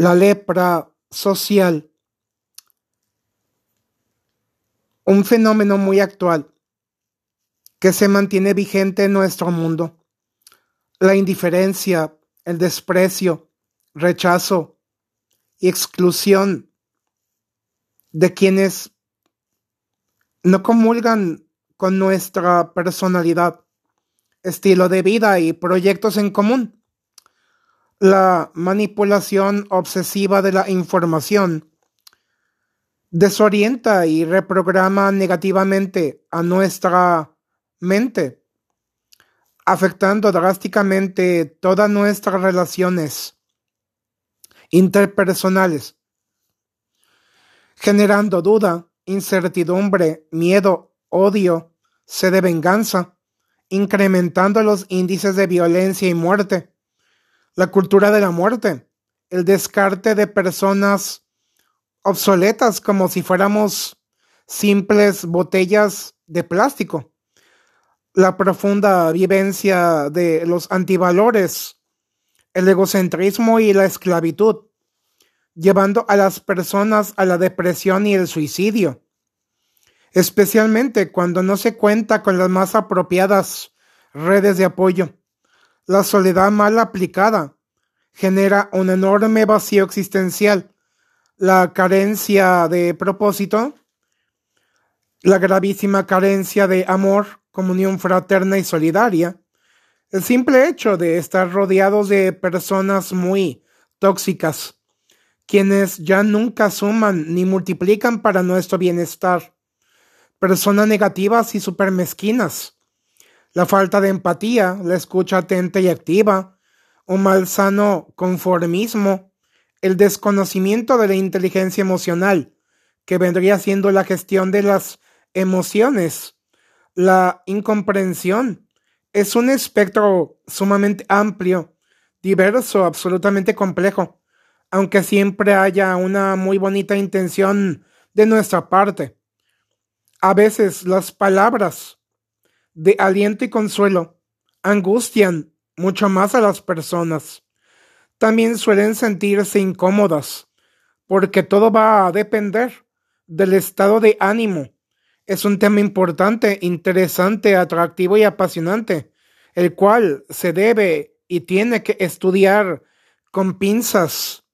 La lepra social. Un fenómeno muy actual que se mantiene vigente en nuestro mundo. La indiferencia, el desprecio, rechazo y exclusión de quienes no comulgan con nuestra personalidad, estilo de vida y proyectos en común la manipulación obsesiva de la información. Desorienta y reprograma negativamente a nuestra mente, afectando drásticamente todas nuestras relaciones interpersonales, generando duda, incertidumbre, miedo, odio, sed de venganza, incrementando los índices de violencia y muerte la cultura de la muerte, el descarte de personas obsoletas como si fuéramos simples botellas de plástico, la profunda vivencia de los antivalores, el egocentrismo y la esclavitud, llevando a las personas a la depresión y el suicidio, especialmente cuando no se cuenta con las más apropiadas redes de apoyo. La soledad mal aplicada genera un enorme vacío existencial. La carencia de propósito, la gravísima carencia de amor, comunión fraterna y solidaria, el simple hecho de estar rodeados de personas muy tóxicas, quienes ya nunca suman ni multiplican para nuestro bienestar, personas negativas y super mezquinas, la falta de empatía, la escucha atenta y activa, un malsano conformismo, el desconocimiento de la inteligencia emocional, que vendría siendo la gestión de las emociones, la incomprensión. Es un espectro sumamente amplio, diverso, absolutamente complejo, aunque siempre haya una muy bonita intención de nuestra parte. A veces las palabras de aliento y consuelo, angustian mucho más a las personas. También suelen sentirse incómodas, porque todo va a depender del estado de ánimo. Es un tema importante, interesante, atractivo y apasionante, el cual se debe y tiene que estudiar con pinzas